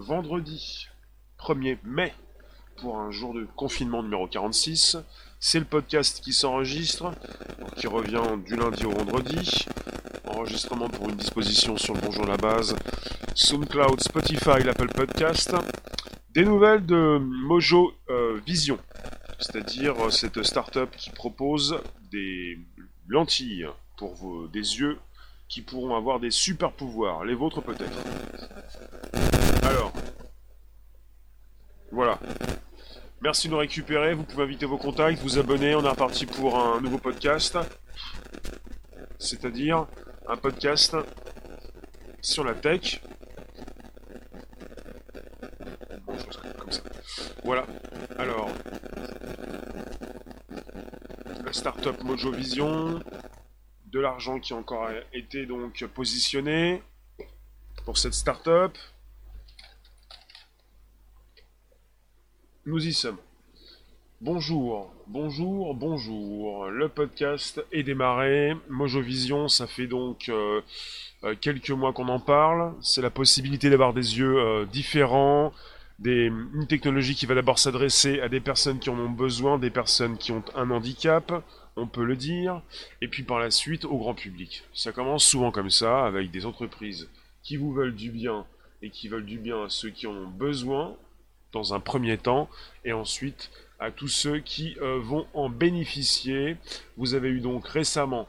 vendredi 1er mai pour un jour de confinement numéro 46. C'est le podcast qui s'enregistre, qui revient du lundi au vendredi. Enregistrement pour une disposition sur le Bonjour la base, SoundCloud, Spotify, l'Apple Podcast. Des nouvelles de Mojo euh, Vision, c'est-à-dire euh, cette start-up qui propose des lentilles pour vos, des yeux qui pourront avoir des super pouvoirs, les vôtres peut-être. Alors, voilà. Merci de nous récupérer, vous pouvez inviter vos contacts, vous abonner, on est reparti pour un nouveau podcast. C'est-à-dire un podcast sur la tech. Voilà. Alors, la startup Mojo Vision, de l'argent qui a encore été donc positionné pour cette startup. Nous y sommes. Bonjour, bonjour, bonjour. Le podcast est démarré. Mojo Vision, ça fait donc euh, euh, quelques mois qu'on en parle. C'est la possibilité d'avoir des yeux euh, différents, des, une technologie qui va d'abord s'adresser à des personnes qui en ont besoin, des personnes qui ont un handicap, on peut le dire, et puis par la suite au grand public. Ça commence souvent comme ça, avec des entreprises qui vous veulent du bien et qui veulent du bien à ceux qui en ont besoin dans un premier temps, et ensuite à tous ceux qui euh, vont en bénéficier. Vous avez eu donc récemment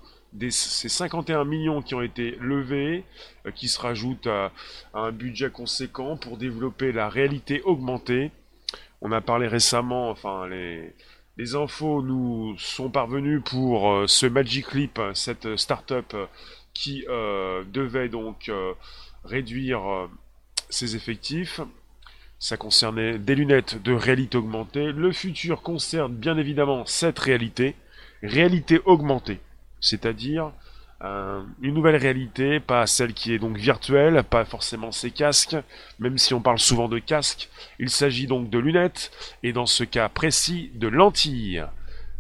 ces 51 millions qui ont été levés, euh, qui se rajoutent à, un budget conséquent pour développer la réalité augmentée. On a parlé récemment, enfin les, infos nous sont parvenues pour euh, ce Magic Leap, cette start-up qui devait donc réduire ses effectifs. Ça concernait des lunettes de réalité augmentée. Le futur concerne bien évidemment cette réalité, réalité augmentée, c'est-à-dire une nouvelle réalité, pas celle qui est donc virtuelle, pas forcément ces casques, même si on parle souvent de casques. Il s'agit donc de lunettes, et dans ce cas précis, de lentilles.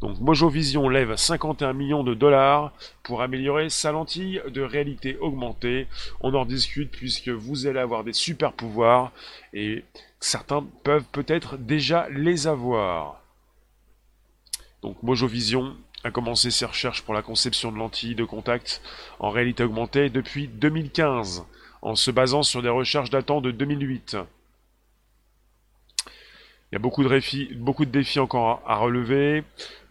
Donc Mojo Vision lève 51 millions de dollars pour améliorer sa lentille de réalité augmentée. On en discute puisque vous allez avoir des super pouvoirs et certains peuvent peut-être déjà les avoir. Donc Mojo Vision a commencé ses recherches pour la conception de lentilles de contact en réalité augmentée depuis 2015, en se basant sur des recherches datant de 2008. Il y a beaucoup de, défis, encore à relever.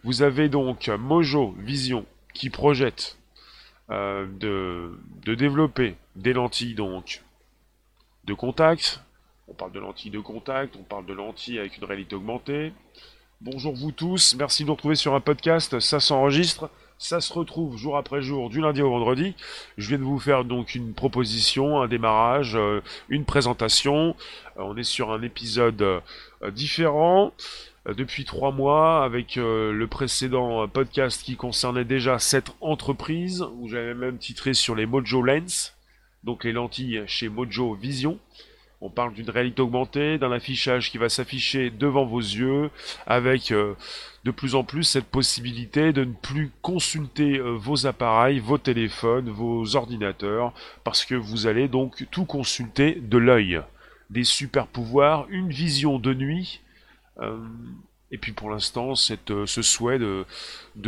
Vous avez donc Mojo Vision qui projette euh, de, développer des lentilles donc de contact. On parle de lentilles de contact, on parle de lentilles avec une réalité augmentée. Bonjour vous tous, merci de nous retrouver sur un podcast, ça s'enregistre, ça se retrouve jour après jour du lundi au vendredi. Je viens de vous faire donc une proposition, un démarrage, euh, une présentation. Euh, on est sur un épisode différent depuis trois mois avec le précédent podcast qui concernait déjà cette entreprise où j'avais même titré sur les Mojo Lens, donc les lentilles chez Mojo Vision. On parle d'une réalité augmentée, d'un affichage qui va s'afficher devant vos yeux, avec euh, de plus en plus cette possibilité de ne plus consulter euh, vos appareils, vos téléphones, vos ordinateurs, parce que vous allez donc tout consulter de l'œil. Des super pouvoirs, une vision de nuit. Euh, et puis pour l'instant, ce souhait de,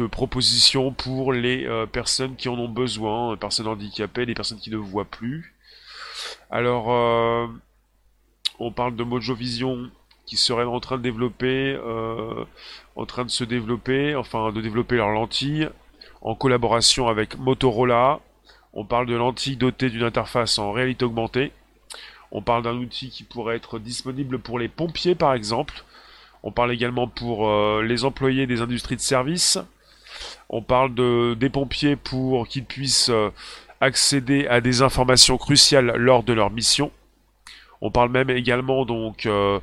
proposition pour les personnes qui en ont besoin, les personnes handicapées, les personnes qui ne voient plus. Alors, on parle de Mojo Vision qui serait en train de développer, euh, en train de se développer, enfin de développer leurs lentilles en collaboration avec Motorola. On parle de lentilles dotées d'une interface en réalité augmentée. On parle d'un outil qui pourrait être disponible pour les pompiers par exemple. On parle également pour euh, les employés des industries de services. On parle de, des pompiers pour qu'ils puissent euh, accéder à des informations cruciales lors de leur mission. On parle même également euh,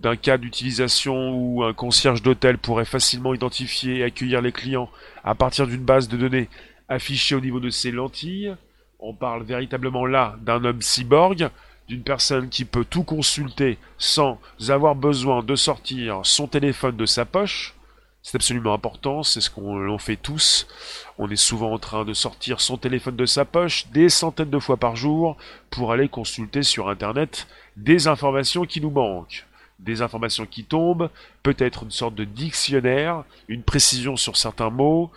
d'un cas d'utilisation où un concierge d'hôtel pourrait facilement identifier et accueillir les clients à partir d'une base de données affichée au niveau de ses lentilles. On parle véritablement là d'un homme cyborg, d'une personne qui peut tout consulter sans avoir besoin de sortir son téléphone de sa poche. C'est absolument important, c'est ce qu'on fait tous. On est souvent en train de sortir son téléphone de sa poche des centaines de fois par jour pour aller consulter sur Internet des informations qui nous manquent. Des informations qui tombent, peut-être une sorte de dictionnaire, une précision sur certains mots,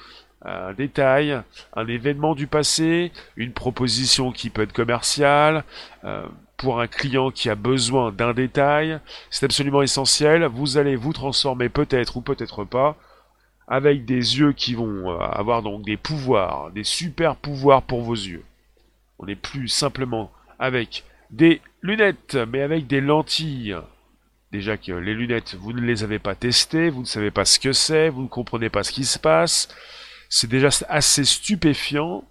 un détail, un événement du passé, une proposition qui peut être commerciale, euh, pour un client qui a besoin d'un détail, c'est absolument essentiel. Vous allez vous transformer peut-être ou peut-être pas avec des yeux qui vont euh, avoir donc des pouvoirs, des super pouvoirs pour vos yeux. On n'est plus simplement avec des lunettes, mais avec des lentilles. Déjà que les lunettes, vous ne les avez pas testées, vous ne savez pas ce que c'est, vous ne comprenez pas ce qui se passe. C'est déjà assez stupéfiant.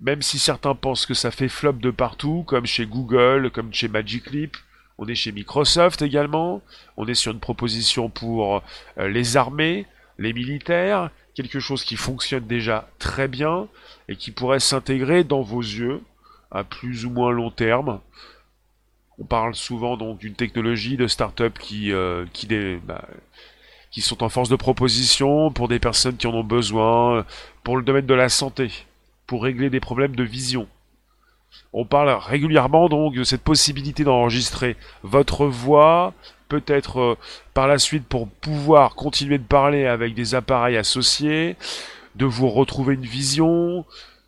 Même si certains pensent que ça fait flop de partout, comme chez Google, comme chez Magic Leap, on est chez Microsoft également, on est sur une proposition pour euh, les armées, les militaires, quelque chose qui fonctionne déjà très bien et qui pourrait s'intégrer dans vos yeux à plus ou moins long terme. On parle souvent donc d'une technologie de start-up qui, euh, bah, qui sont en force de proposition pour des personnes qui en ont besoin, pour le domaine de la santé pour régler des problèmes de vision. On parle régulièrement donc de cette possibilité d'enregistrer votre voix, peut-être euh, par la suite pour pouvoir continuer de parler avec des appareils associés, de vous retrouver une vision,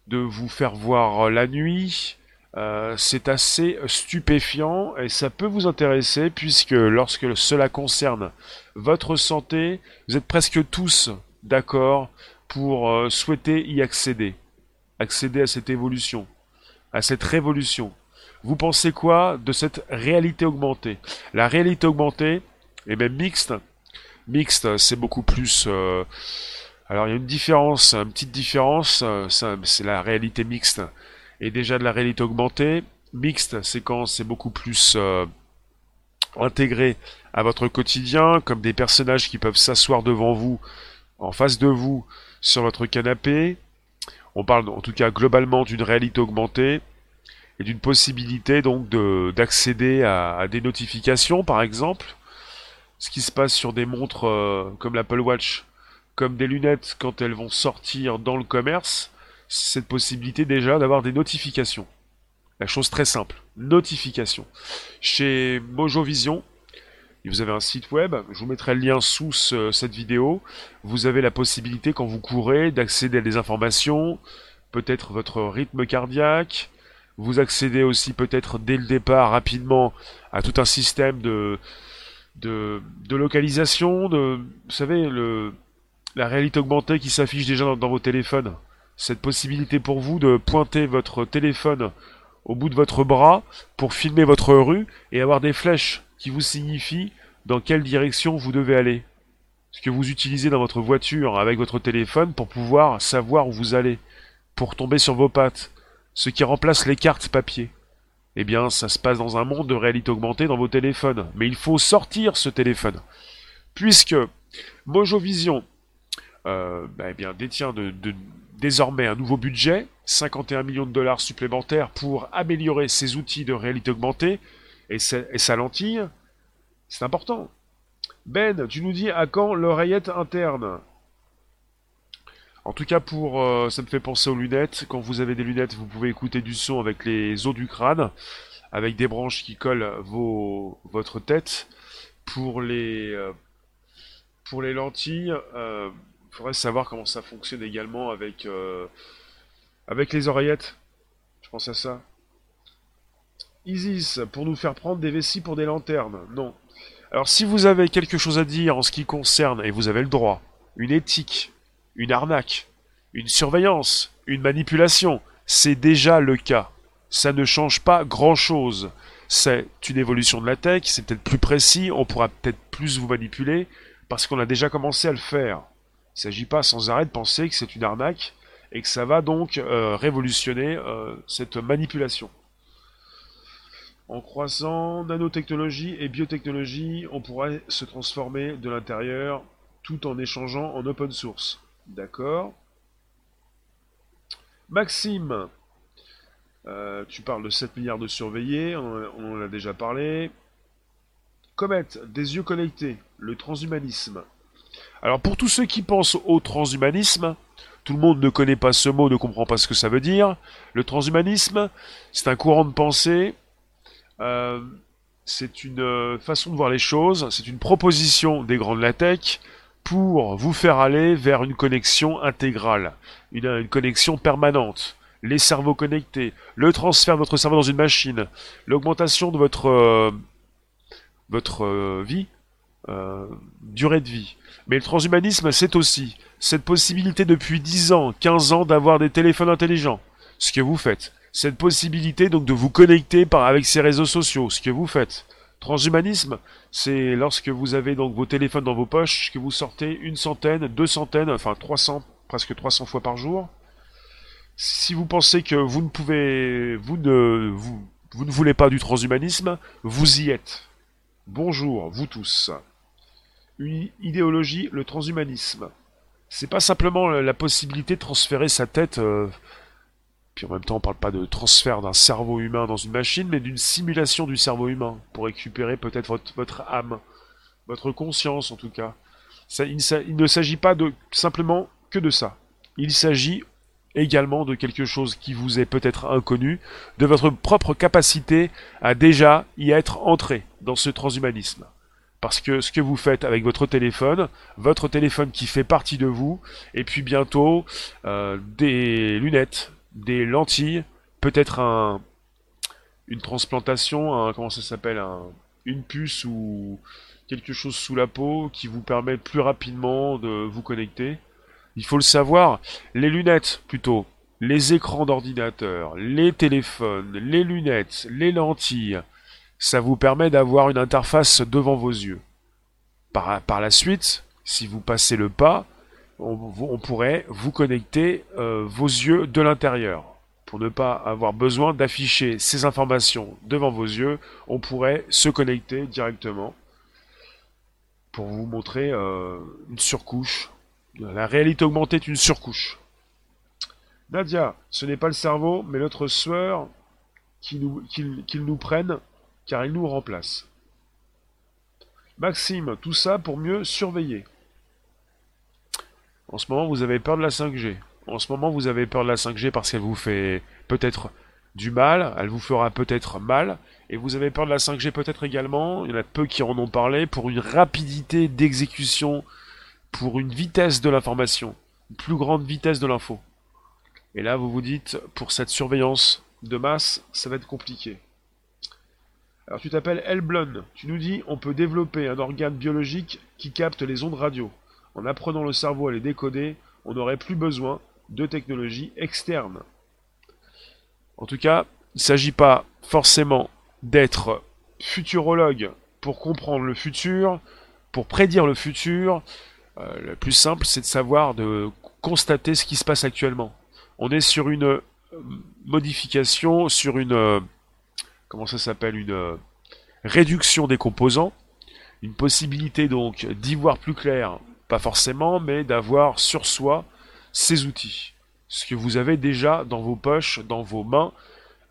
de vous faire voir euh, la nuit. Euh, c'est assez stupéfiant et ça peut vous intéresser puisque lorsque cela concerne votre santé, vous êtes presque tous d'accord pour souhaiter y accéder accéder à cette évolution, à cette révolution. Vous pensez quoi de cette réalité augmentée? La réalité augmentée, et même mixte, mixte, c'est beaucoup plus... Euh, alors il y a une différence, une petite différence, euh, c'est la réalité mixte et déjà de la réalité augmentée. Mixte, c'est quand c'est beaucoup plus euh, intégré à votre quotidien, comme des personnages qui peuvent s'asseoir devant vous, en face de vous, sur votre canapé, on parle en tout cas globalement d'une réalité augmentée et d'une possibilité donc d'accéder à, des notifications par exemple. Ce qui se passe sur des montres euh, comme l'Apple Watch, comme des lunettes quand elles vont sortir dans le commerce, cette possibilité déjà d'avoir des notifications. La chose très simple, notification. Chez Mojo Vision, vous avez un site web, je vous mettrai le lien sous cette vidéo. Vous avez la possibilité, quand vous courez, d'accéder à des informations, peut-être votre rythme cardiaque. Vous accédez aussi peut-être dès le départ rapidement à tout un système de, de, localisation, de, vous savez, le, la réalité augmentée qui s'affiche déjà dans, dans vos téléphones. Cette possibilité pour vous de pointer votre téléphone au bout de votre bras pour filmer votre rue et avoir des flèches qui vous signifient dans quelle direction vous devez aller? Ce que vous utilisez dans votre voiture avec votre téléphone pour pouvoir savoir où vous allez, pour tomber sur vos pattes, ce qui remplace les cartes papier. Eh bien, ça se passe dans un monde de réalité augmentée dans vos téléphones. Mais il faut sortir ce téléphone. Puisque Mojo Vision euh, bah, eh détient désormais un nouveau budget, 51 millions de dollars supplémentaires pour améliorer ses outils de réalité augmentée et sa lentille, c'est important. Ben, tu nous dis à quand l'oreillette interne? En tout cas, pour, euh, ça me fait penser aux lunettes. Quand vous avez des lunettes, vous pouvez écouter du son avec les os du crâne, avec des branches qui collent vos, votre tête. Pour les, euh, pour les lentilles, il euh, faudrait savoir comment ça fonctionne également avec, avec les oreillettes. Je pense à ça. Isis, pour nous faire prendre des vessies pour des lanternes. Non, alors si vous avez quelque chose à dire en ce qui concerne, et vous avez le droit, une éthique, une arnaque, une surveillance, une manipulation, c'est déjà le cas. Ça ne change pas grand-chose. C'est une évolution de la tech, c'est peut-être plus précis, on pourra peut-être plus vous manipuler, parce qu'on a déjà commencé à le faire. Il ne s'agit pas sans arrêt de penser que c'est une arnaque, et que ça va donc euh, révolutionner euh, cette manipulation. En croissant nanotechnologie et biotechnologie, on pourrait se transformer de l'intérieur tout en échangeant en open source. D'accord Maxime, euh, tu parles de 7 milliards de surveillés, on, en a déjà parlé. Comet, des yeux connectés, le transhumanisme. Alors pour tous ceux qui pensent au transhumanisme, tout le monde ne connaît pas ce mot, ne comprend pas ce que ça veut dire. Le transhumanisme, c'est un courant de pensée, euh, c'est une euh, façon de voir les choses, c'est une proposition des grands de la tech pour vous faire aller vers une connexion intégrale, une, connexion permanente, les cerveaux connectés, le transfert de votre cerveau dans une machine, l'augmentation de votre, euh, votre vie, durée de vie. Mais le transhumanisme, c'est aussi cette possibilité depuis 10 ans, 15 ans d'avoir des téléphones intelligents, ce que vous faites. Cette possibilité donc de vous connecter par, avec ces réseaux sociaux, ce que vous faites. Transhumanisme, c'est lorsque vous avez donc vos téléphones dans vos poches, que vous sortez une centaine, deux centaines, enfin 300, presque 300 fois par jour. Si vous pensez que vous ne pouvez, vous ne, voulez pas du transhumanisme, vous y êtes. Bonjour, vous tous. Une idéologie, le transhumanisme c'est pas simplement la possibilité de transférer sa tête. Euh, puis en même temps, on parle pas de transfert d'un cerveau humain dans une machine, mais d'une simulation du cerveau humain pour récupérer peut-être votre, âme, votre conscience en tout cas. il, ne s'agit pas simplement que de ça. Il s'agit également de quelque chose qui vous est peut-être inconnu, de votre propre capacité à déjà y être entré dans ce transhumanisme. Parce que ce que vous faites avec votre téléphone, votre téléphone qui fait partie de vous, et puis bientôt euh, des lunettes, des lentilles, peut-être un, une transplantation, comment ça s'appelle, une puce ou quelque chose sous la peau qui vous permet plus rapidement de vous connecter. Il faut le savoir, les lunettes plutôt, les écrans d'ordinateur, les téléphones, les lunettes, les lentilles, ça vous permet d'avoir une interface devant vos yeux. Par, par, la suite, si vous passez le pas, on, pourrait vous connecter euh, vos yeux de l'intérieur. Pour ne pas avoir besoin d'afficher ces informations devant vos yeux, on pourrait se connecter directement pour vous montrer euh, une surcouche. La réalité augmentée est une surcouche. Nadia, ce n'est pas le cerveau, mais notre sueur qui nous, nous prenne car il nous remplace. Maxime, tout ça pour mieux surveiller. En ce moment, vous avez peur de la 5G. En ce moment, vous avez peur de la 5G parce qu'elle vous fait peut-être du mal, elle vous fera peut-être mal, et vous avez peur de la 5G peut-être également, il y en a peu qui en ont parlé, pour une rapidité d'exécution, pour une vitesse de l'information, une plus grande vitesse de l'info. Et là, vous vous dites, pour cette surveillance de masse, ça va être compliqué. Alors tu t'appelles Elblon. Tu nous dis on peut développer un organe biologique qui capte les ondes radio. En apprenant le cerveau à les décoder, on n'aurait plus besoin de technologies externes. En tout cas, il ne s'agit pas forcément d'être futurologue pour comprendre le futur, pour prédire le futur. Euh, le plus simple, c'est de savoir, de constater ce qui se passe actuellement. On est sur une euh, modification, sur une euh, comment ça s'appelle, une réduction des composants, une possibilité donc d'y voir plus clair, pas forcément, mais d'avoir sur soi ces outils. Ce que vous avez déjà dans vos poches, dans vos mains,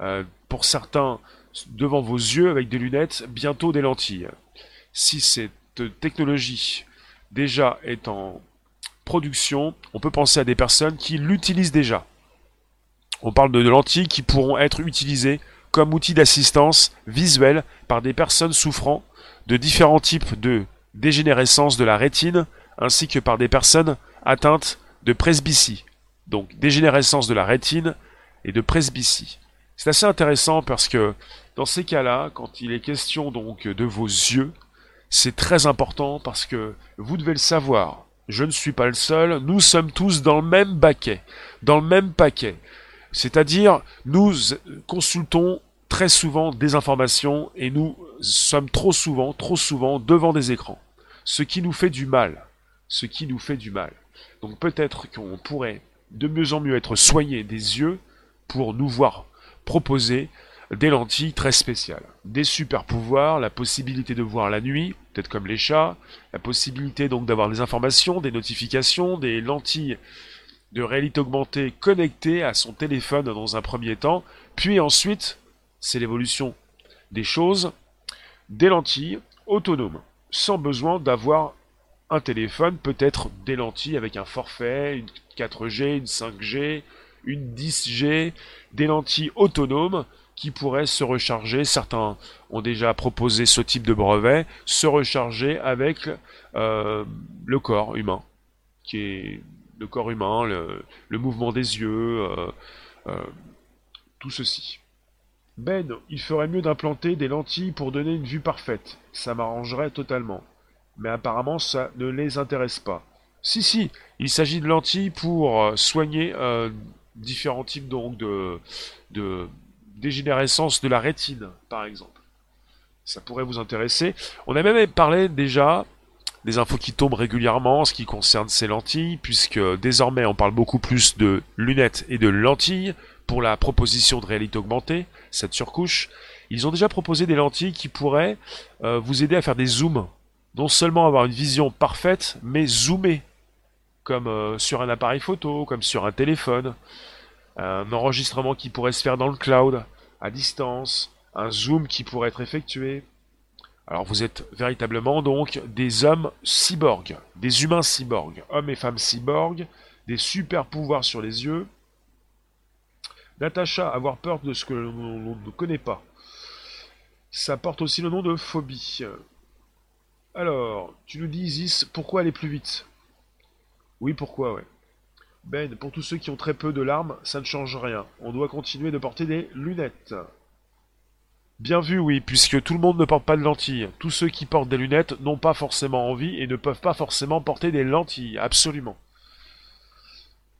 euh, pour certains devant vos yeux avec des lunettes, bientôt des lentilles. Si cette technologie déjà est en production, on peut penser à des personnes qui l'utilisent déjà. On parle de lentilles qui pourront être utilisées comme outil d'assistance visuelle par des personnes souffrant de différents types de dégénérescence de la rétine, ainsi que par des personnes atteintes de presbytie. Donc dégénérescence de la rétine et de presbytie. C'est assez intéressant parce que dans ces cas-là, quand il est question donc de vos yeux, c'est très important parce que vous devez le savoir. Je ne suis pas le seul, nous sommes tous dans le même baquet, dans le même paquet. C'est-à-dire, nous consultons très souvent des informations et nous sommes trop souvent, trop souvent devant des écrans. Ce qui nous fait du mal. Ce qui nous fait du mal. Donc peut-être qu'on pourrait de mieux en mieux être soigné des yeux pour nous voir proposer des lentilles très spéciales. Des super pouvoirs, la possibilité de voir la nuit, peut-être comme les chats, la possibilité donc d'avoir des informations, des notifications, des lentilles de réalité augmentée connectées à son téléphone dans un premier temps, puis ensuite, c'est l'évolution des choses, des lentilles autonomes, sans besoin d'avoir un téléphone peut être des lentilles avec un forfait, une 4G, une 5G, une 10G, des lentilles autonomes qui pourraient se recharger, certains ont déjà proposé ce type de brevet, se recharger avec euh, le corps humain, qui le corps humain, le, mouvement des yeux, euh, euh, tout ceci. Ben, il ferait mieux d'implanter des lentilles pour donner une vue parfaite. Ça m'arrangerait totalement. Mais apparemment, ça ne les intéresse pas. Si, si, il s'agit de lentilles pour soigner différents types de dégénérescence de la rétine, par exemple. Ça pourrait vous intéresser. On a même parlé déjà des infos qui tombent régulièrement en ce qui concerne ces lentilles, puisque désormais on parle beaucoup plus de lunettes et de lentilles pour la proposition de réalité augmentée, cette surcouche. Ils ont déjà proposé des lentilles qui pourraient euh, vous aider à faire des zooms. Non seulement avoir une vision parfaite, mais zoomer. Comme euh, sur un appareil photo, comme sur un téléphone un enregistrement qui pourrait se faire dans le cloud, à distance, un zoom qui pourrait être effectué. Alors vous êtes véritablement donc des hommes cyborgs, des humains cyborgs, hommes et femmes cyborgs, des super pouvoirs sur les yeux. Natacha, avoir peur de ce que l'on ne connaît pas. Ça porte aussi le nom de phobie. Alors, tu nous dis Isis, pourquoi aller plus vite? Oui, pourquoi, ouais. Ben, pour tous ceux qui ont très peu de larmes, ça ne change rien. On doit continuer de porter des lunettes. Bien vu, oui, puisque tout le monde ne porte pas de lentilles. Tous ceux qui portent des lunettes n'ont pas forcément envie et ne peuvent pas forcément porter des lentilles, absolument.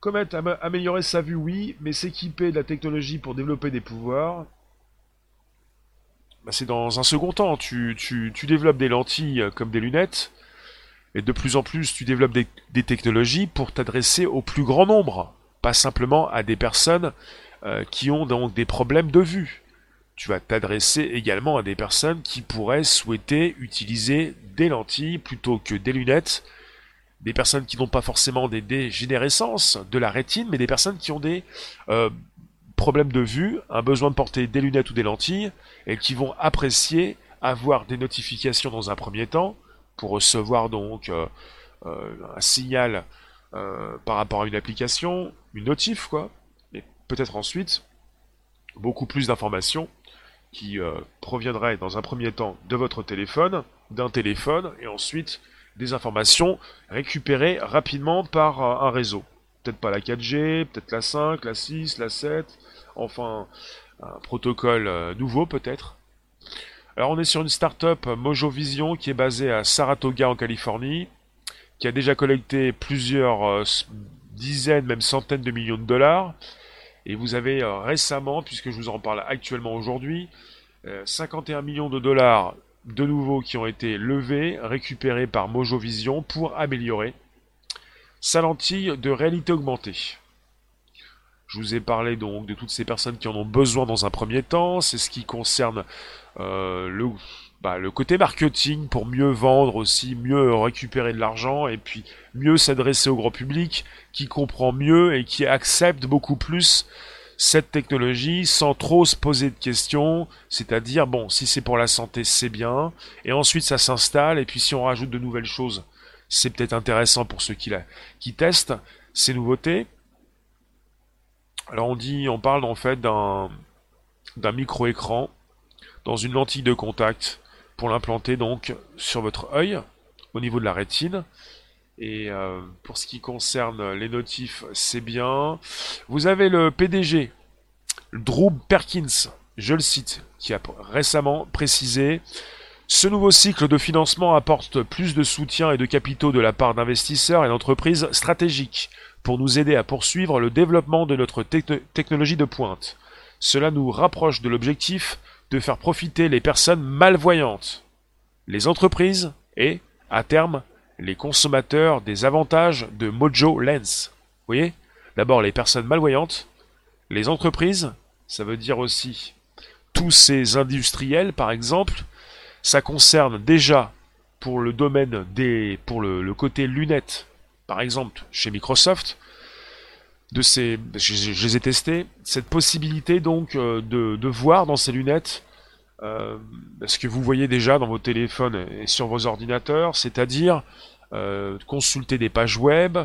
Comet, améliorer sa vue, oui, mais s'équiper de la technologie pour développer des pouvoirs, bah, c'est dans un second temps. Tu, développes des lentilles comme des lunettes, et de plus en plus, tu développes des, technologies pour t'adresser au plus grand nombre, pas simplement à des personnes euh, qui ont donc des problèmes de vue. Tu vas t'adresser également à des personnes qui pourraient souhaiter utiliser des lentilles plutôt que des lunettes, des personnes qui n'ont pas forcément des dégénérescences de la rétine, mais des personnes qui ont des euh, problèmes de vue, un besoin de porter des lunettes ou des lentilles, et qui vont apprécier avoir des notifications dans un premier temps, pour recevoir donc euh, euh, un signal euh, par rapport à une application, une notif quoi, et peut-être ensuite beaucoup plus d'informations qui proviendraient dans un premier temps de votre téléphone, d'un téléphone, et ensuite des informations récupérées rapidement par un réseau. Peut-être pas la 4G, peut-être la 5, la 6, la 7, enfin un protocole nouveau peut-être, alors on est sur une startup Mojo Vision qui est basée à Saratoga en Californie, qui a déjà collecté plusieurs euh, dizaines, même centaines de millions de dollars. Et vous avez euh, récemment, puisque je vous en parle actuellement aujourd'hui, 51 euh, millions de dollars de nouveau qui ont été levés, récupérés par Mojo Vision pour améliorer sa lentille de réalité augmentée. Je vous ai parlé donc de toutes ces personnes qui en ont besoin dans un premier temps. C'est ce qui concerne euh, bah, le côté marketing pour mieux vendre aussi, mieux récupérer de l'argent et puis mieux s'adresser au grand public qui comprend mieux et qui accepte beaucoup plus cette technologie sans trop se poser de questions, c'est-à-dire bon, si c'est pour la santé, c'est bien, et ensuite ça s'installe, et puis si on rajoute de nouvelles choses, c'est peut-être intéressant pour ceux qui, testent ces nouveautés. Alors on dit, on parle en fait d'un d'un micro-écran dans une lentille de contact pour l'implanter donc sur votre œil au niveau de la rétine. Et euh, pour ce qui concerne les notifs, c'est bien. Vous avez le PDG, Drew Perkins, je le cite, qui a récemment précisé ce nouveau cycle de financement apporte plus de soutien et de capitaux de la part d'investisseurs et d'entreprises stratégiques pour nous aider à poursuivre le développement de notre technologie de pointe. Cela nous rapproche de l'objectif de faire profiter les personnes malvoyantes, les entreprises et, à terme, les consommateurs des avantages de Mojo Lens. Vous voyez? D'abord les personnes malvoyantes, les entreprises, ça veut dire aussi tous ces industriels par exemple, ça concerne déjà pour le domaine des pour le, côté lunettes par exemple chez Microsoft, de ces, je, les ai testés, cette possibilité donc euh, de, de voir dans ces lunettes euh, ce que vous voyez déjà dans vos téléphones et sur vos ordinateurs, c'est-à-dire euh, consulter des pages web,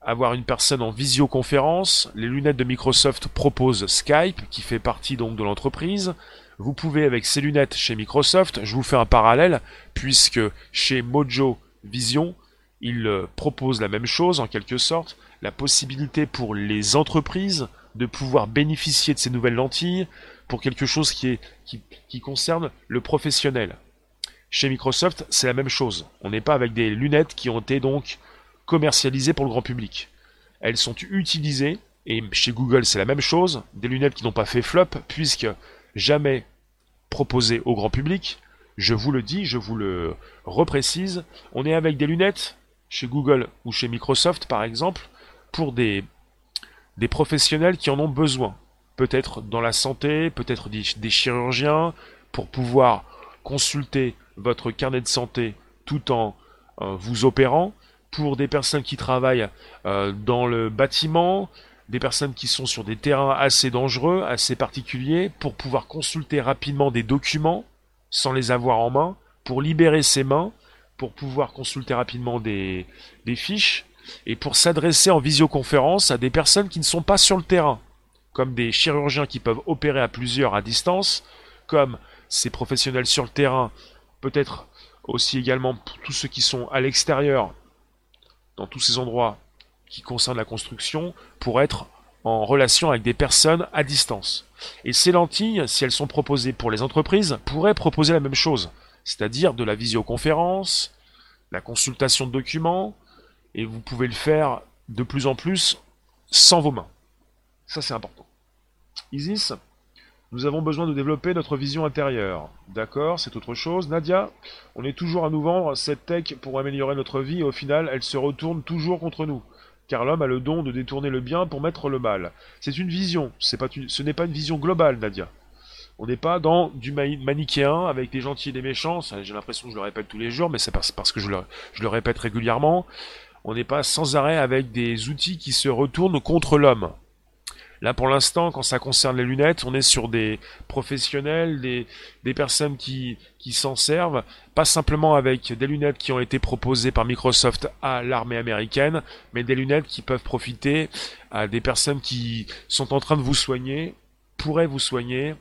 avoir une personne en visioconférence. Les lunettes de Microsoft proposent Skype, qui fait partie donc de l'entreprise. Vous pouvez avec ces lunettes chez Microsoft, je vous fais un parallèle, puisque chez Mojo Vision, ils euh, proposent la même chose en quelque sorte, la possibilité pour les entreprises de pouvoir bénéficier de ces nouvelles lentilles pour quelque chose qui, qui concerne le professionnel. Chez Microsoft, c'est la même chose. On n'est pas avec des lunettes qui ont été donc commercialisées pour le grand public. Elles sont utilisées, et chez Google c'est la même chose, des lunettes qui n'ont pas fait flop, puisque jamais proposées au grand public. Je vous le dis, je vous le reprécise, on est avec des lunettes chez Google ou chez Microsoft par exemple, pour des, professionnels qui en ont besoin. Peut-être dans la santé, peut-être des, des chirurgiens, pour pouvoir consulter votre carnet de santé tout en euh, vous opérant, pour des personnes qui travaillent euh, dans le bâtiment, des personnes qui sont sur des terrains assez dangereux, assez particuliers, pour pouvoir consulter rapidement des documents sans les avoir en main, pour libérer ses mains, pour pouvoir consulter rapidement des, fiches, et pour s'adresser en visioconférence à des personnes qui ne sont pas sur le terrain, comme des chirurgiens qui peuvent opérer à plusieurs à distance, comme ces professionnels sur le terrain, peut-être aussi également tous ceux qui sont à l'extérieur, dans tous ces endroits qui concernent la construction, pour être en relation avec des personnes à distance. Et ces lentilles, si elles sont proposées pour les entreprises, pourraient proposer la même chose, c'est-à-dire de la visioconférence, la consultation de documents, et vous pouvez le faire de plus en plus sans vos mains. Ça c'est important. Isis, nous avons besoin de développer notre vision intérieure. D'accord, c'est autre chose. Nadia, on est toujours à nous vendre cette tech pour améliorer notre vie et au final, elle se retourne toujours contre nous. Car l'homme a le don de détourner le bien pour mettre le mal. C'est une vision, pas ce n'est pas une vision globale, Nadia. On n'est pas dans du manichéen avec des gentils et des méchants. J'ai l'impression que je le répète tous les jours, mais c'est parce, que je le répète régulièrement. On n'est pas sans arrêt avec des outils qui se retournent contre l'homme. Là, pour l'instant, quand ça concerne les lunettes, on est sur des professionnels, des, personnes qui, s'en servent, pas simplement avec des lunettes qui ont été proposées par Microsoft à l'armée américaine, mais des lunettes qui peuvent profiter à des personnes qui sont en train de vous soigner, pourraient vous soigner.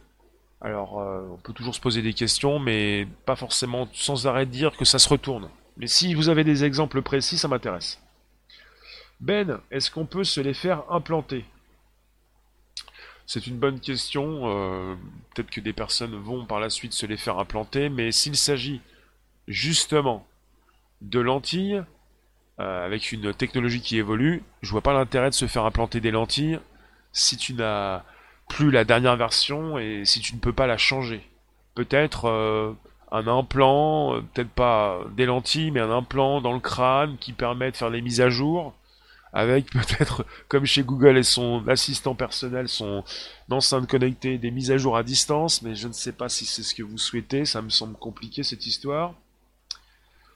Alors, euh, on peut toujours se poser des questions, mais pas forcément sans arrêt dire que ça se retourne. Mais si vous avez des exemples précis, ça m'intéresse. Ben, est-ce qu'on peut se les faire implanter? C'est une bonne question. Euh, peut-être que des personnes vont par la suite se les faire implanter, mais s'il s'agit justement de lentilles, euh, avec une technologie qui évolue, je vois pas l'intérêt de se faire implanter des lentilles si tu n'as plus la dernière version et si tu ne peux pas la changer. Peut-être euh, un implant, peut-être pas des lentilles, mais un implant dans le crâne qui permet de faire les mises à jour, avec peut-être, comme chez Google et son assistant personnel, son enceinte connectée, des mises à jour à distance, mais je ne sais pas si c'est ce que vous souhaitez, ça me semble compliqué cette histoire.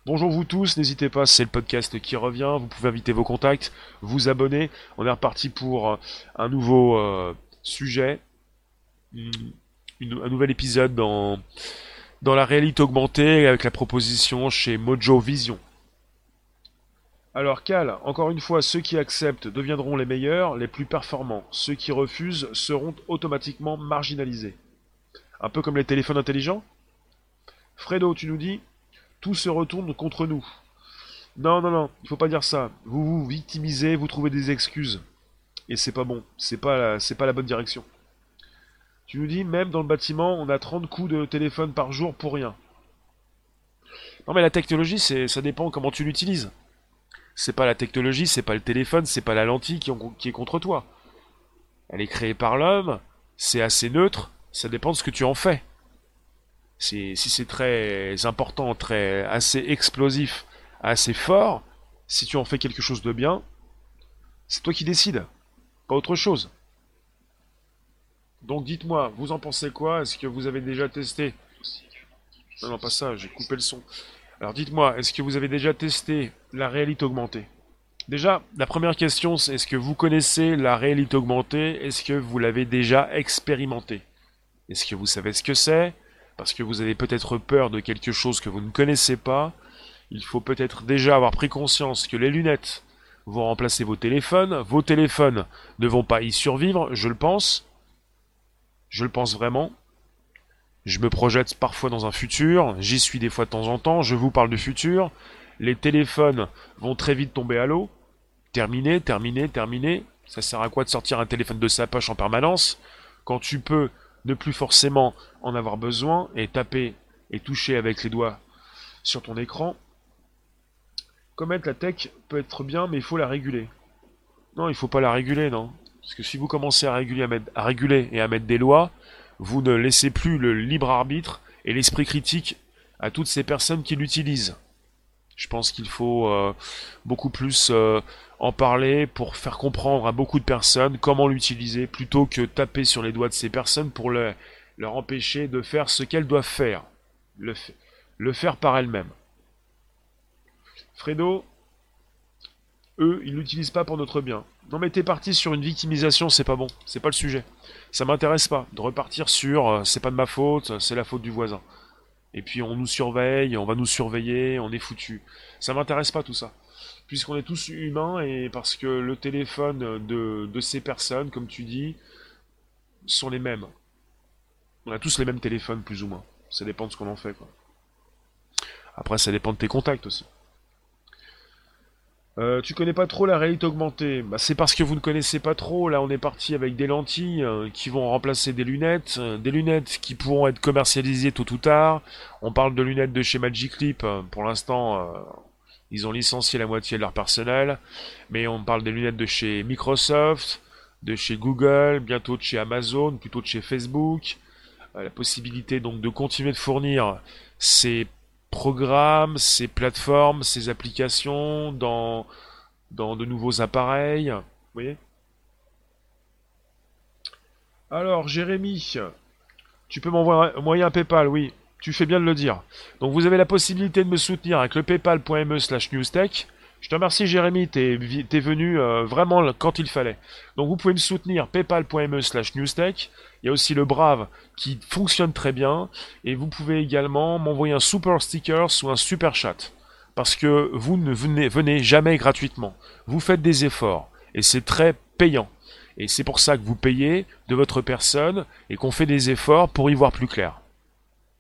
Bonjour vous tous, n'hésitez pas, c'est le podcast qui revient, vous pouvez inviter vos contacts, vous abonner, on est reparti pour euh, un nouveau euh, sujet, un nouvel épisode dans dans la réalité augmentée avec la proposition chez Mojo Vision. Alors Cal, encore une fois, ceux qui acceptent deviendront les meilleurs, les plus performants. Ceux qui refusent seront automatiquement marginalisés. Un peu comme les téléphones intelligents Fredo, tu nous dis Tout se retourne contre nous. Non, non, non, il faut pas dire ça. Vous vous victimisez, vous trouvez des excuses. Et c'est pas bon, c'est pas, pas la bonne direction. Tu nous dis, même dans le bâtiment, on a 30 coups de téléphone par jour pour rien. Non mais la technologie, ça dépend comment tu l'utilises. C'est pas la technologie, c'est pas le téléphone, c'est pas la lentille qui, est contre toi. Elle est créée par l'homme, c'est assez neutre, ça dépend de ce que tu en fais. si c'est très important, très assez explosif, assez fort, si tu en fais quelque chose de bien, c'est toi qui décides, pas autre chose. Donc dites-moi, vous en pensez quoi? Est-ce que vous avez déjà testé? Non, non, pas ça, j'ai coupé le son. Alors dites-moi, est-ce que vous avez déjà testé la réalité augmentée? Déjà, la première question, c'est est-ce que vous connaissez la réalité augmentée? Est-ce que vous l'avez déjà expérimenté Est-ce que vous savez ce que c'est? Parce que vous avez peut-être peur de quelque chose que vous ne connaissez pas. il faut peut-être déjà avoir pris conscience que les lunettes vont remplacer vos téléphones. Vos téléphones ne vont pas y survivre, je le pense. Je le pense vraiment. Je me projette parfois dans un futur, j'y suis des fois de temps en temps, je vous parle du futur. Les téléphones vont très vite tomber à l'eau. Terminé, terminé, terminé. Ça sert à quoi de sortir un téléphone de sa poche en permanence quand tu peux ne plus forcément en avoir besoin et taper et toucher avec les doigts sur ton écran? Commettre la tech peut être bien, mais il faut la réguler. Non, il faut pas la réguler, non. Parce que si vous commencez à réguler, à, réguler et à mettre des lois, vous ne laissez plus le libre arbitre et l'esprit critique à toutes ces personnes qui l'utilisent. Je pense qu'il faut euh, beaucoup plus euh, en parler pour faire comprendre à beaucoup de personnes comment l'utiliser plutôt que taper sur les doigts de ces personnes pour leur empêcher de faire ce qu'elles doivent faire. le faire par elles-mêmes. Fredo, eux, ils l'utilisent pas pour notre bien. Non mais t'es parti sur une victimisation, c'est pas bon, c'est pas le sujet. Ça m'intéresse pas de repartir sur euh, c'est pas de ma faute, c'est la faute du voisin. Et puis on nous surveille, on va nous surveiller, on est foutu. Ça m'intéresse pas tout ça. Puisqu'on est tous humains et parce que le téléphone de, de ces personnes, comme tu dis, sont les mêmes. On a tous les mêmes téléphones plus ou moins. Ça dépend de ce qu'on en fait quoi. Après ça dépend de tes contacts aussi. Euh, tu connais pas trop la réalité augmentée. Bah, c'est parce que vous ne connaissez pas trop. Là, on est parti avec des lentilles euh, qui vont remplacer des lunettes, euh, des lunettes qui pourront être commercialisées tôt ou tard. On parle de lunettes de chez Magic Leap. Pour l'instant, ils ont licencié la moitié de leur personnel, mais on parle des lunettes de chez Microsoft, de chez Google, bientôt de chez Amazon, plutôt de chez Facebook. la possibilité donc de continuer de fournir ces programmes, ces plateformes, ces applications dans, de nouveaux appareils. Alors, Jérémy, tu peux m'envoyer un PayPal, oui. Tu fais bien de le dire. Donc vous avez la possibilité de me soutenir avec le paypal.me slash newstech. Je te remercie Jérémy, t'es es venu euh, vraiment quand il fallait. Donc vous pouvez me soutenir paypal.me slash newstech. Il y a aussi le Brave qui fonctionne très bien. Et vous pouvez également m'envoyer un super sticker ou un super chat. Parce que vous ne venez, jamais gratuitement. Vous faites des efforts. Et c'est très payant. Et c'est pour ça que vous payez de votre personne et qu'on fait des efforts pour y voir plus clair.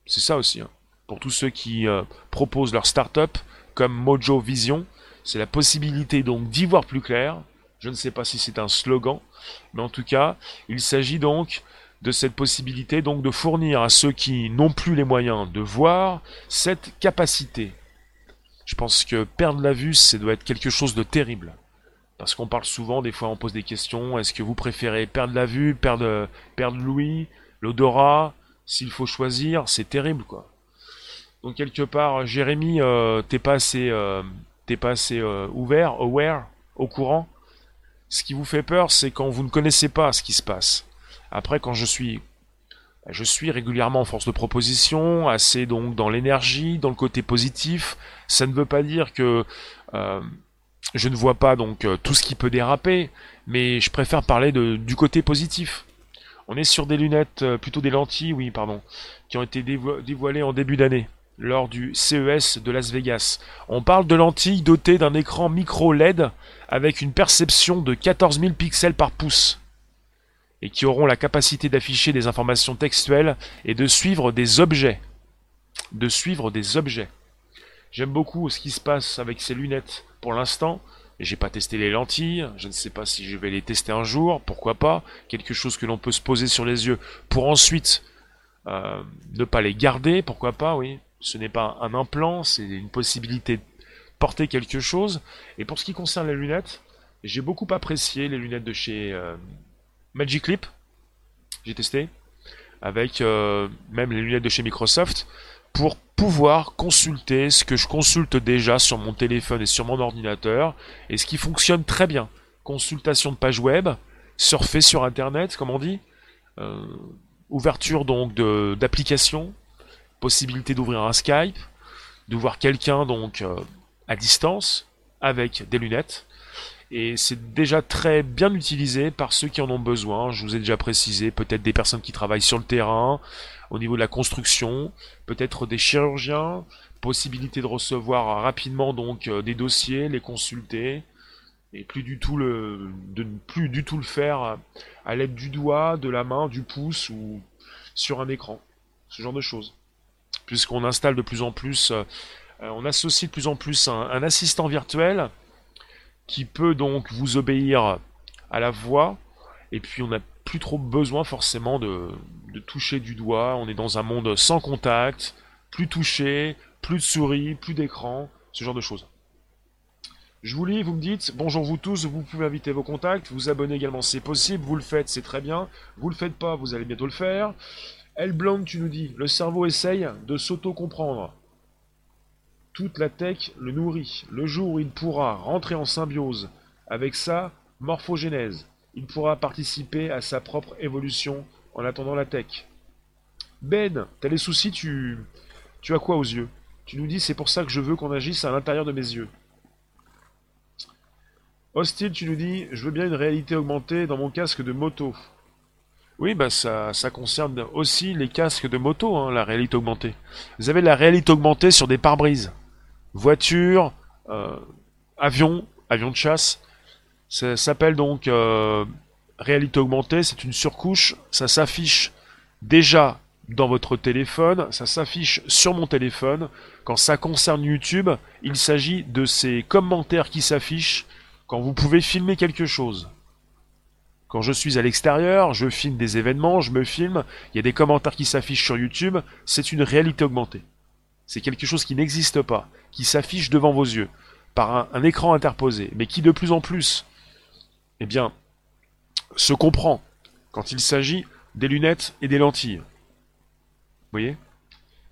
C'est ça aussi. Hein. Pour tous ceux qui euh, proposent leur start-up comme Mojo Vision, c'est la possibilité donc d'y voir plus clair. Je ne sais pas si c'est un slogan, mais en tout cas, il s'agit donc de cette possibilité donc de fournir à ceux qui n'ont plus les moyens de voir cette capacité. Je pense que perdre la vue, ça doit être quelque chose de terrible. Parce qu'on parle souvent, des fois on pose des questions, est-ce que vous préférez perdre la vue, perdre, perdre l'ouïe, l'odorat? S'il faut choisir, c'est terrible quoi. Donc quelque part, Jérémy, euh, t'es pas assez, euh, euh, ouvert, aware, au courant. Ce qui vous fait peur, c'est quand vous ne connaissez pas ce qui se passe. Après, quand je suis, je suis régulièrement en force de proposition, assez donc dans l'énergie, dans le côté positif. Ça ne veut pas dire que euh, je ne vois pas donc euh, tout ce qui peut déraper, mais je préfère parler de, du côté positif. On est sur des lunettes, plutôt des lentilles, oui, pardon, qui ont été dévoilées en début d'année lors du CES de Las Vegas. On parle de lentilles dotées d'un écran micro LED avec une perception de 14 000 pixels par pouce et qui auront la capacité d'afficher des informations textuelles et de suivre des objets. De suivre des objets. J'aime beaucoup ce qui se passe avec ces lunettes pour l'instant. J'ai pas testé les lentilles, je ne sais pas si je vais les tester un jour, pourquoi pas? Quelque chose que l'on peut se poser sur les yeux pour ensuite euh, ne pas les garder, pourquoi pas, oui ce n'est pas un implant, c'est une possibilité de porter quelque chose. Et pour ce qui concerne les lunettes, j'ai beaucoup apprécié les lunettes de chez euh, Magic Leap. J'ai testé. Avec euh, même les lunettes de chez Microsoft. Pour pouvoir consulter ce que je consulte déjà sur mon téléphone et sur mon ordinateur. Et ce qui fonctionne très bien. Consultation de page web. Surfer sur Internet, comme on dit. Euh, ouverture donc d'applications possibilité d'ouvrir un Skype, de voir quelqu'un donc euh, à distance avec des lunettes. Et c'est déjà très bien utilisé par ceux qui en ont besoin. Je vous ai déjà précisé, peut-être des personnes qui travaillent sur le terrain, au niveau de la construction, peut-être des chirurgiens, possibilité de recevoir rapidement donc des dossiers, les consulter, et plus du tout le, de ne plus du tout le faire à l'aide du doigt, de la main, du pouce ou sur un écran. Ce genre de choses. Puisqu'on installe de plus en plus, euh, on associe de plus en plus un, assistant virtuel qui peut donc vous obéir à la voix, et puis on n'a plus trop besoin forcément de, toucher du doigt, on est dans un monde sans contact, plus touché, plus de souris, plus d'écran, ce genre de choses. Je vous lis, vous me dites, bonjour vous tous, vous pouvez inviter vos contacts, vous abonner également c'est possible, vous le faites, c'est très bien, vous le faites pas, vous allez bientôt le faire. Elblanc, tu nous dis, le cerveau essaye de s'auto-comprendre. Toute la tech le nourrit. Le jour où il pourra rentrer en symbiose avec sa morphogénèse, il pourra participer à sa propre évolution en attendant la tech. Ben, t'as les soucis, tu... Tu as quoi aux yeux? Tu nous dis, c'est pour ça que je veux qu'on agisse à l'intérieur de mes yeux. Hostile, tu nous dis, je veux bien une réalité augmentée dans mon casque de moto. Oui, bah ça, ça concerne aussi les casques de moto, hein, la réalité augmentée. Vous avez la réalité augmentée sur des pare-brises. Voiture, euh, avion, avion de chasse. Ça s'appelle donc euh, réalité augmentée, c'est une surcouche. Ça s'affiche déjà dans votre téléphone, ça s'affiche sur mon téléphone. Quand ça concerne YouTube, il s'agit de ces commentaires qui s'affichent quand vous pouvez filmer quelque chose. Quand je suis à l'extérieur, je filme des événements, je me filme, il y a des commentaires qui s'affichent sur YouTube, c'est une réalité augmentée. C'est quelque chose qui n'existe pas, qui s'affiche devant vos yeux, par un, écran interposé, mais qui de plus en plus, eh bien, se comprend quand il s'agit des lunettes et des lentilles. Vous voyez?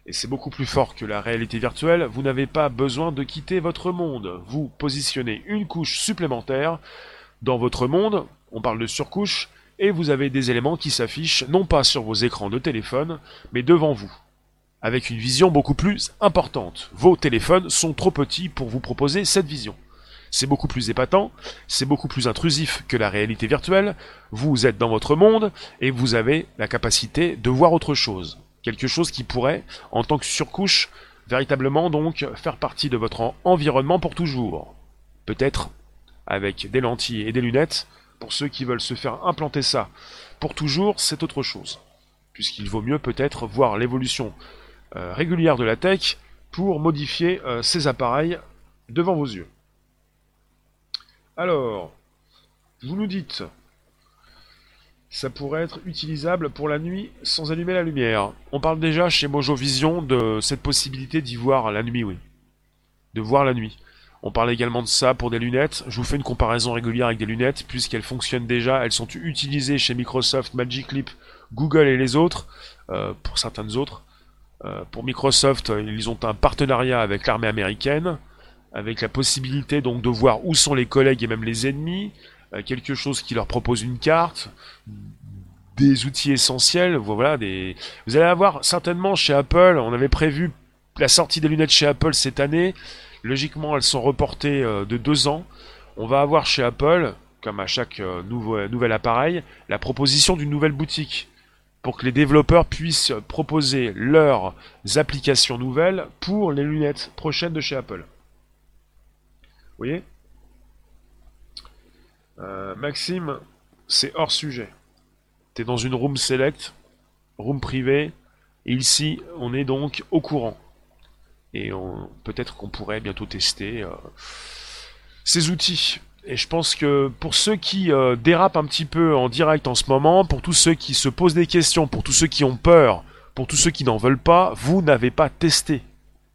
Et c'est beaucoup plus fort que la réalité virtuelle, vous n'avez pas besoin de quitter votre monde. Vous positionnez une couche supplémentaire dans votre monde, on parle de surcouche, et vous avez des éléments qui s'affichent non pas sur vos écrans de téléphone, mais devant vous, avec une vision beaucoup plus importante. Vos téléphones sont trop petits pour vous proposer cette vision. C'est beaucoup plus épatant, c'est beaucoup plus intrusif que la réalité virtuelle, vous êtes dans votre monde et vous avez la capacité de voir autre chose. Quelque chose qui pourrait, en tant que surcouche, véritablement donc faire partie de votre environnement pour toujours. Peut-être avec des lentilles et des lunettes, pour ceux qui veulent se faire implanter ça pour toujours, c'est autre chose. Puisqu'il vaut mieux peut-être voir l'évolution régulière de la tech pour modifier euh, ces appareils devant vos yeux. Alors, vous nous dites ça pourrait être utilisable pour la nuit sans allumer la lumière. On parle déjà chez Mojo Vision de cette possibilité d'y voir la nuit, oui. De voir la nuit. On parle également de ça pour des lunettes. Je vous fais une comparaison régulière avec des lunettes, puisqu'elles fonctionnent déjà. Elles sont utilisées chez Microsoft, Magic Leap, Google et les autres, euh, pour certaines autres. Euh, pour Microsoft, ils ont un partenariat avec l'armée américaine, avec la possibilité donc de voir où sont les collègues et même les ennemis, euh, quelque chose qui leur propose une carte, des outils essentiels, voilà. Vous allez avoir certainement chez Apple, on avait prévu la sortie des lunettes chez Apple cette année, logiquement elles sont reportées euh, de deux ans. On va avoir chez Apple, comme à chaque euh, nouveau, nouvel appareil, la proposition d'une nouvelle boutique pour que les développeurs puissent proposer leurs applications nouvelles pour les lunettes prochaines de chez Apple. Vous voyez? Euh, Maxime, c'est hors sujet. T'es dans une room select, room privée, et ici, on est donc au courant. Et peut-être qu'on pourrait bientôt tester euh, ces outils. Et je pense que pour ceux qui euh, dérapent un petit peu en direct en ce moment, pour tous ceux qui se posent des questions, pour tous ceux qui ont peur, pour tous ceux qui n'en veulent pas, vous n'avez pas testé.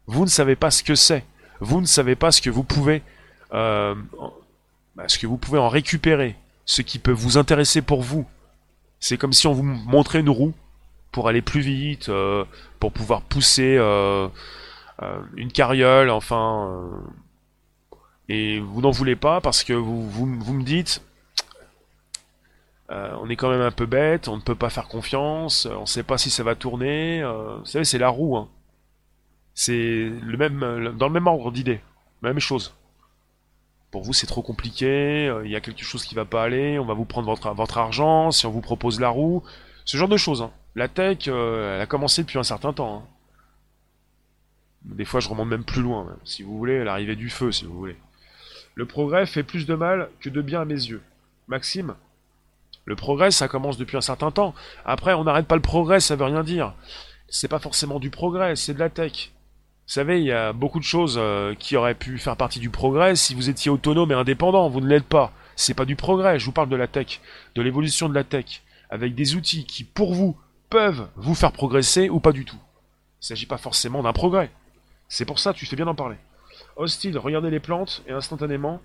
Vous ne savez pas ce que c'est. Vous ne savez pas ce que vous pouvez bah, ce que vous pouvez en récupérer, ce qui peut vous intéresser pour vous. C'est comme si on vous montrait une roue pour aller plus vite, euh, pour pouvoir pousser euh, euh, une carriole, enfin. Et vous n'en voulez pas parce que vous, vous, me dites, on est quand même un peu bête, on ne peut pas faire confiance, on ne sait pas si ça va tourner. vous savez, c'est la roue. Hein. C'est le même, dans le même ordre d'idée, même chose pour vous c'est trop compliqué, euh, il y a quelque chose qui va pas aller, on va vous prendre votre, votre argent, si on vous propose la roue, ce genre de choses. Hein. La tech, euh, elle a commencé depuis un certain temps. Hein. Des fois, je remonte même plus loin, si vous voulez, l'arrivée du feu, si vous voulez. Le progrès fait plus de mal que de bien à mes yeux. Maxime Le progrès, ça commence depuis un certain temps. Après, on n'arrête pas le progrès, ça veut rien dire. C'est pas forcément du progrès, c'est de la tech. Vous savez, il y a beaucoup de choses euh, qui auraient pu faire partie du progrès si vous étiez autonome et indépendant. Vous ne l'êtes pas. C'est pas du progrès. Je vous parle de la tech, de l'évolution de la tech, avec des outils qui, pour vous, peuvent vous faire progresser ou pas du tout. Il ne s'agit pas forcément d'un progrès. C'est pour ça, tu fais bien d'en parler. Hostile, regardez les plantes et instantanément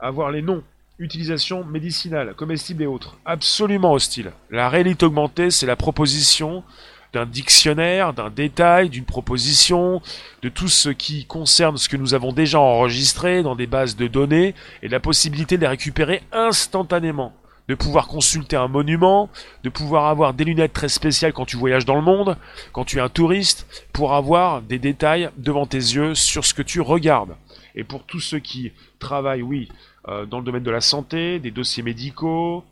avoir les noms, utilisation médicinale, comestible et autres. Absolument hostile. La réalité augmentée, c'est la proposition d'un dictionnaire, d'un détail, d'une proposition, de tout ce qui concerne ce que nous avons déjà enregistré dans des bases de données et la possibilité de les récupérer instantanément de pouvoir consulter un monument, de pouvoir avoir des lunettes très spéciales quand tu voyages dans le monde, quand tu es un touriste, pour avoir des détails devant tes yeux sur ce que tu regardes. Et pour tous ceux qui travaillent, oui, euh, dans le domaine de la santé, des dossiers médicaux,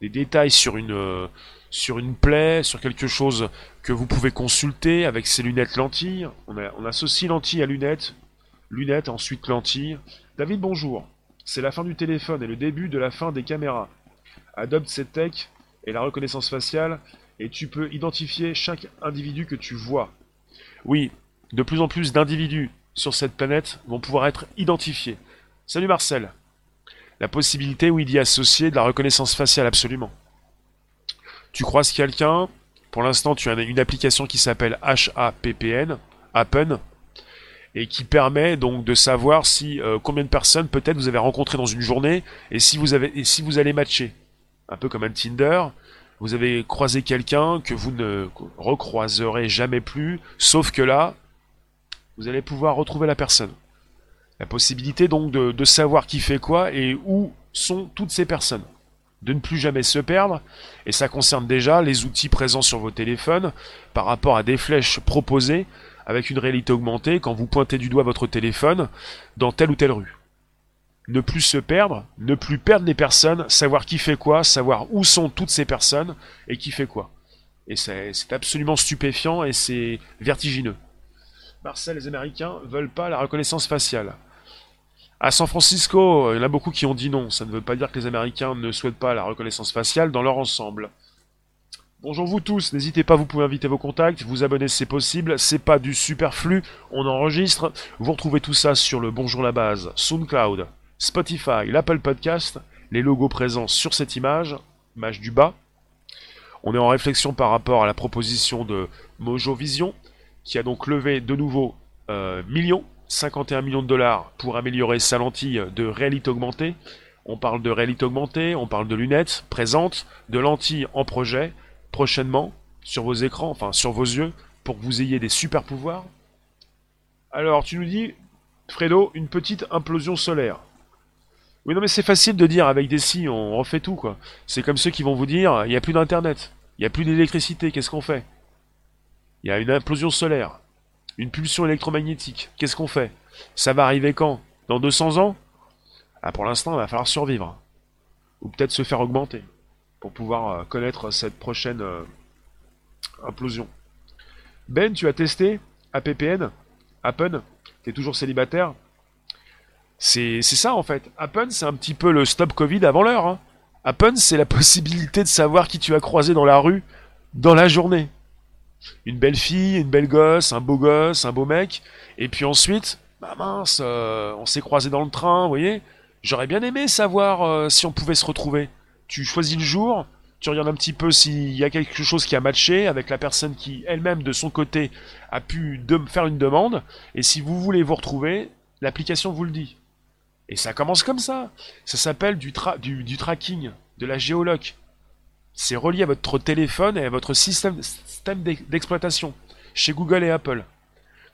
des détails sur une, euh, sur une plaie, sur quelque chose que vous pouvez consulter avec ces lunettes lentilles. On, on associe lentilles à lunettes, lunettes ensuite lentilles. David, bonjour. C'est la fin du téléphone et le début de la fin des caméras adopte cette tech et la reconnaissance faciale et tu peux identifier chaque individu que tu vois. Oui, de plus en plus d'individus sur cette planète vont pouvoir être identifiés. Salut Marcel. La possibilité, oui, d'y associer de la reconnaissance faciale, absolument. Tu croises quelqu'un, pour l'instant tu as une application qui s'appelle HAPPN, Happen, et qui permet donc de savoir si euh, combien de personnes peut-être vous avez rencontré dans une journée et si vous avez et si vous allez matcher un peu comme un Tinder, vous avez croisé quelqu'un que vous ne recroiserez jamais plus, sauf que là, vous allez pouvoir retrouver la personne. La possibilité donc de, savoir qui fait quoi et où sont toutes ces personnes. De ne plus jamais se perdre, et ça concerne déjà les outils présents sur vos téléphones par rapport à des flèches proposées avec une réalité augmentée quand vous pointez du doigt votre téléphone dans telle ou telle rue ne plus se perdre, ne plus perdre les personnes, savoir qui fait quoi, savoir où sont toutes ces personnes et qui fait quoi. Et c'est absolument stupéfiant et c'est vertigineux. Marcel, les Américains veulent pas la reconnaissance faciale. À San Francisco, il y en a beaucoup qui ont dit non. Ça ne veut pas dire que les Américains ne souhaitent pas la reconnaissance faciale dans leur ensemble. Bonjour vous tous, n'hésitez pas, vous pouvez inviter vos contacts, vous abonner c'est possible, c'est pas du superflu, on enregistre, vous retrouvez tout ça sur le Bonjour la base, SoundCloud, Spotify, l'Apple Podcast, les logos présents sur cette image, image du bas. On est en réflexion par rapport à la proposition de Mojo Vision, qui a donc levé de nouveau euh, millions, 51 millions de dollars pour améliorer sa lentille de réalité augmentée. On parle de réalité augmentée, on parle de lunettes présentes, de lentilles en projet, prochainement, sur vos écrans, enfin sur vos yeux, pour que vous ayez des super pouvoirs. Alors, tu nous dis, Fredo, une petite implosion solaire. Oui, non, mais c'est facile de dire avec des si, on refait tout, quoi. C'est comme ceux qui vont vous dire, il n'y a plus d'internet, il n'y a plus d'électricité, qu'est-ce qu'on fait? Il y a une implosion solaire, une pulsion électromagnétique, qu'est-ce qu'on fait? Ça va arriver quand? Dans 200 ans? Ah, Pour l'instant, il va falloir survivre. Ou peut-être se faire augmenter, pour pouvoir euh, connaître cette prochaine euh, implosion. Ben, tu as testé APPN Appen T'es toujours célibataire? C'est ça en fait. Appen, c'est un petit peu le stop Covid avant l'heure. Hein. Appen, c'est la possibilité de savoir qui tu as croisé dans la rue dans la journée. Une belle fille, une belle gosse, un beau gosse, un beau mec. Et puis ensuite, bah mince, euh, on s'est croisé dans le train, vous voyez. J'aurais bien aimé savoir euh, si on pouvait se retrouver. Tu choisis le jour, tu regardes un petit peu s'il y a quelque chose qui a matché avec la personne qui elle-même de son côté a pu faire une demande. Et si vous voulez vous retrouver, l'application vous le dit. Et ça commence comme ça. Ça s'appelle du, tracking, de la géoloc. C'est relié à votre téléphone et à votre système, système d'exploitation chez Google et Apple.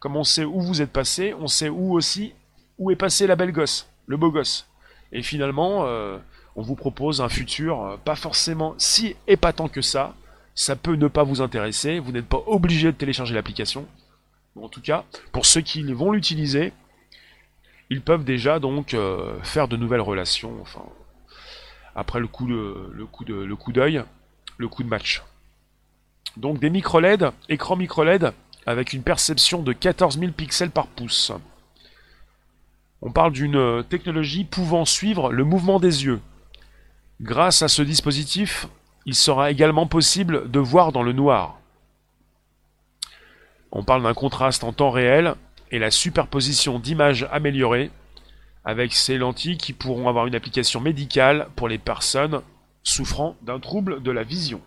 Comme on sait où vous êtes passé, on sait où aussi où est passé la belle gosse, le beau gosse. Et finalement, euh, on vous propose un futur euh, pas forcément si épatant que ça. Ça peut ne pas vous intéresser, vous n'êtes pas obligé de télécharger l'application. En tout cas, pour ceux qui vont l'utiliser, ils peuvent déjà donc euh, faire de nouvelles relations. Enfin, après le coup de le coup de le coup d'œil, le coup de match. Donc des micro LED, écran micro LED avec une perception de 14 000 pixels par pouce. On parle d'une euh, technologie pouvant suivre le mouvement des yeux. Grâce à ce dispositif, il sera également possible de voir dans le noir. On parle d'un contraste en temps réel et la superposition d'images améliorées avec ces lentilles qui pourront avoir une application médicale pour les personnes souffrant d'un trouble de la vision.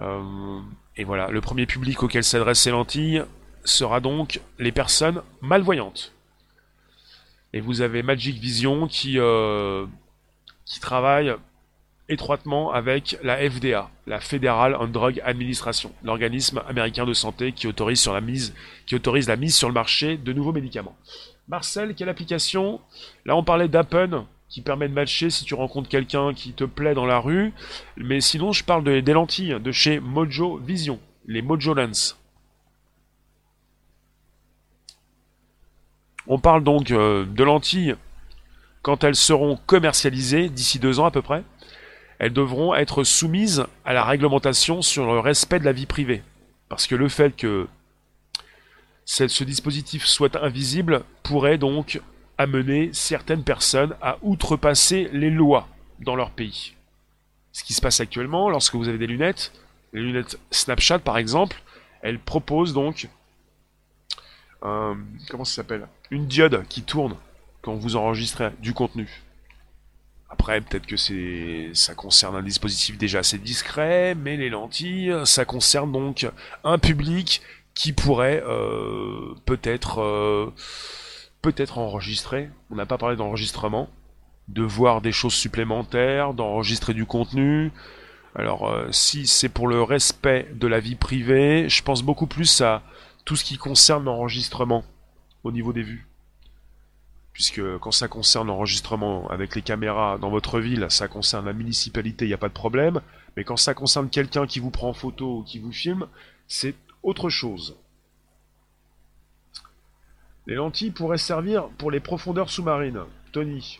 Euh, et voilà, le premier public auquel s'adressent ces lentilles sera donc les personnes malvoyantes. Et vous avez Magic Vision qui, euh, qui travaille étroitement avec la FDA, la Federal Drug Administration, l'organisme américain de santé qui autorise, sur la mise, qui autorise la mise sur le marché de nouveaux médicaments. Marcel, quelle application? Là, on parlait d'Appen, qui permet de matcher si tu rencontres quelqu'un qui te plaît dans la rue. Mais sinon, je parle des lentilles de chez Mojo Vision, les Mojo Lens. On parle donc euh, de lentilles quand elles seront commercialisées d'ici deux ans à peu près. Elles devront être soumises à la réglementation sur le respect de la vie privée. Parce que le fait que ce dispositif soit invisible pourrait donc amener certaines personnes à outrepasser les lois dans leur pays. Ce qui se passe actuellement, lorsque vous avez des lunettes, les lunettes Snapchat par exemple, elles proposent donc s'appelle? Une diode qui tourne quand vous enregistrez du contenu. Après, peut-être que c'est, ça concerne un dispositif déjà assez discret, mais les lentilles, ça concerne donc un public qui pourrait euh, peut-être euh, peut-être enregistrer. On n'a pas parlé d'enregistrement, de voir des choses supplémentaires, d'enregistrer du contenu. Alors, euh, si c'est pour le respect de la vie privée, je pense beaucoup plus à tout ce qui concerne l'enregistrement au niveau des vues. Puisque quand ça concerne l'enregistrement avec les caméras dans votre ville, ça concerne la municipalité, il n'y a pas de problème. Mais quand ça concerne quelqu'un qui vous prend en photo ou qui vous filme, c'est autre chose. Les lentilles pourraient servir pour les profondeurs sous-marines. Tony,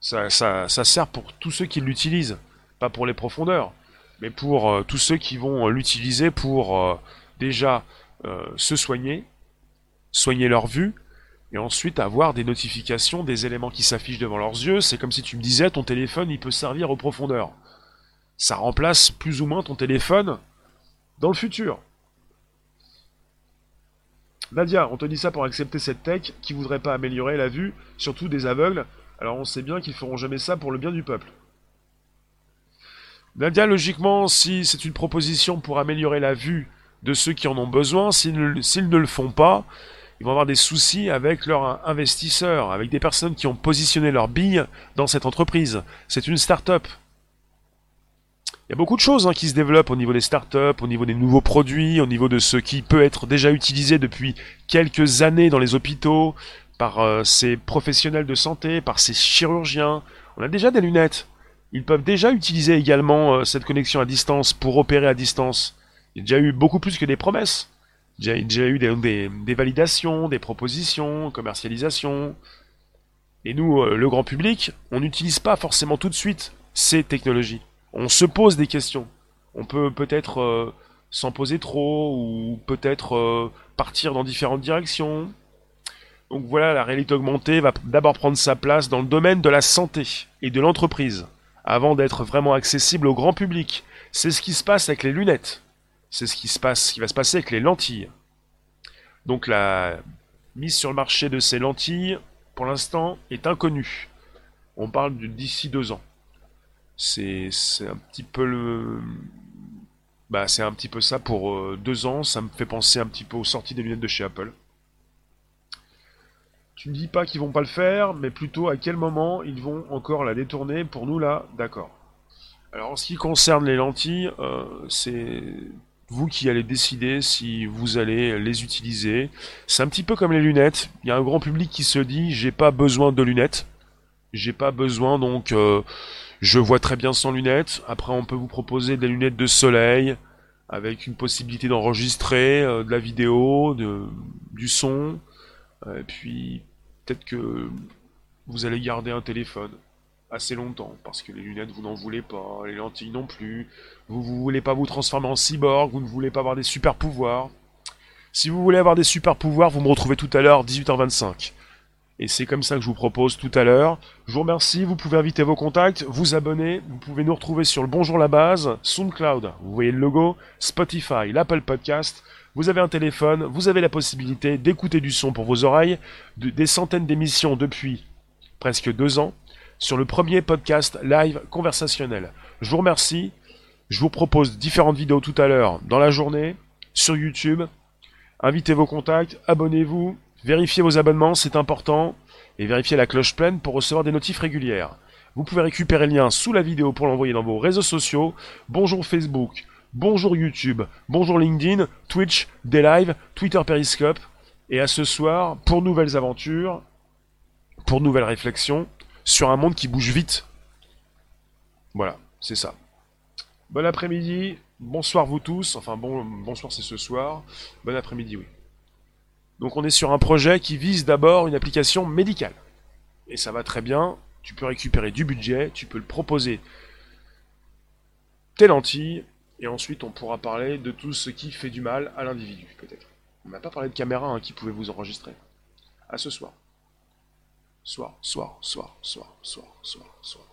ça, sert pour tous ceux qui l'utilisent. Pas pour les profondeurs, mais pour euh, tous ceux qui vont l'utiliser pour euh, déjà euh, se soigner, soigner leur vue, et ensuite avoir des notifications, des éléments qui s'affichent devant leurs yeux. C'est comme si tu me disais, ton téléphone, il peut servir aux profondeurs. Ça remplace plus ou moins ton téléphone dans le futur. Nadia, on te dit ça pour accepter cette tech qui voudrait pas améliorer la vue, surtout des aveugles, alors on sait bien qu'ils feront jamais ça pour le bien du peuple. Nadia, logiquement, si c'est une proposition pour améliorer la vue de ceux qui en ont besoin, s'ils ne, le font pas, ils vont avoir des soucis avec leurs investisseurs, avec des personnes qui ont positionné leurs billes dans cette entreprise. C'est une start-up. Il y a beaucoup de choses hein, qui se développent au niveau des startups, au niveau des nouveaux produits, au niveau de ce qui peut être déjà utilisé depuis quelques années dans les hôpitaux, par euh, ces professionnels de santé, par ces chirurgiens. On a déjà des lunettes. Ils peuvent déjà utiliser également euh, cette connexion à distance pour opérer à distance. Il y a déjà eu beaucoup plus que des promesses. Il y a déjà eu des, des validations, des propositions, commercialisation. Et nous, euh, le grand public, on n'utilise pas forcément tout de suite ces technologies on se pose des questions. On peut peut-être euh, s'en poser trop ou peut-être euh, partir dans différentes directions. Donc voilà, la réalité augmentée va d'abord prendre sa place dans le domaine de la santé et de l'entreprise, avant d'être vraiment accessible au grand public. C'est ce qui se passe avec les lunettes. C'est ce qui se passe, ce qui va se passer avec les lentilles. Donc la mise sur le marché de ces lentilles, pour l'instant, est inconnue. On parle d'ici deux ans. C'est un petit peu bah c'est un petit peu ça pour euh, deux ans. Ça me fait penser un petit peu aux sorties des lunettes de chez Apple. Tu ne dis pas qu'ils vont pas le faire mais plutôt à quel moment ils vont encore la détourner pour nous là? D'accord. Alors en ce qui concerne les lentilles euh, c'est vous qui allez décider si vous allez les utiliser c'est un petit peu comme les lunettes il y a un grand public qui se dit j'ai pas besoin de lunettes j'ai pas besoin donc euh, je vois très bien sans lunettes. Après, on peut vous proposer des lunettes de soleil avec une possibilité d'enregistrer euh, de la vidéo, du son. Euh, et puis, peut-être que vous allez garder un téléphone assez longtemps parce que les lunettes, vous n'en voulez pas, les lentilles non plus. Vous ne voulez pas vous transformer en cyborg, vous ne voulez pas avoir des super pouvoirs. Si vous voulez avoir des super pouvoirs, vous me retrouvez tout à l'heure, 18h25. Et c'est comme ça que je vous propose tout à l'heure. Je vous remercie, vous pouvez inviter vos contacts, vous abonner, vous pouvez nous retrouver sur le Bonjour la base, SoundCloud, vous voyez le logo, Spotify, l'Apple Podcast. Vous avez un téléphone, vous avez la possibilité d'écouter du son pour vos oreilles, des centaines d'émissions depuis presque deux ans, sur le premier podcast live conversationnel. Je vous remercie, je vous propose différentes vidéos tout à l'heure dans la journée, sur YouTube. Invitez vos contacts, abonnez-vous, vérifiez vos abonnements, c'est important, et vérifiez la cloche pleine pour recevoir des notifs régulières. Vous pouvez récupérer le lien sous la vidéo pour l'envoyer dans vos réseaux sociaux. Bonjour Facebook, bonjour YouTube, bonjour LinkedIn, Twitch, des lives, Twitter Periscope. Et à ce soir, pour nouvelles aventures, pour nouvelles réflexions, sur un monde qui bouge vite. Voilà, c'est ça. Bon après-midi, bonsoir vous tous, enfin bonsoir c'est ce soir, bon après-midi oui. Donc on est sur un projet qui vise d'abord une application médicale. Et ça va très bien, tu peux récupérer du budget, tu peux le proposer tes lentilles, et ensuite on pourra parler de tout ce qui fait du mal à l'individu peut-être. On n'a pas parlé de caméra hein, qui pouvait vous enregistrer. À ce soir. Soir, soir, soir, soir, soir, soir, soir.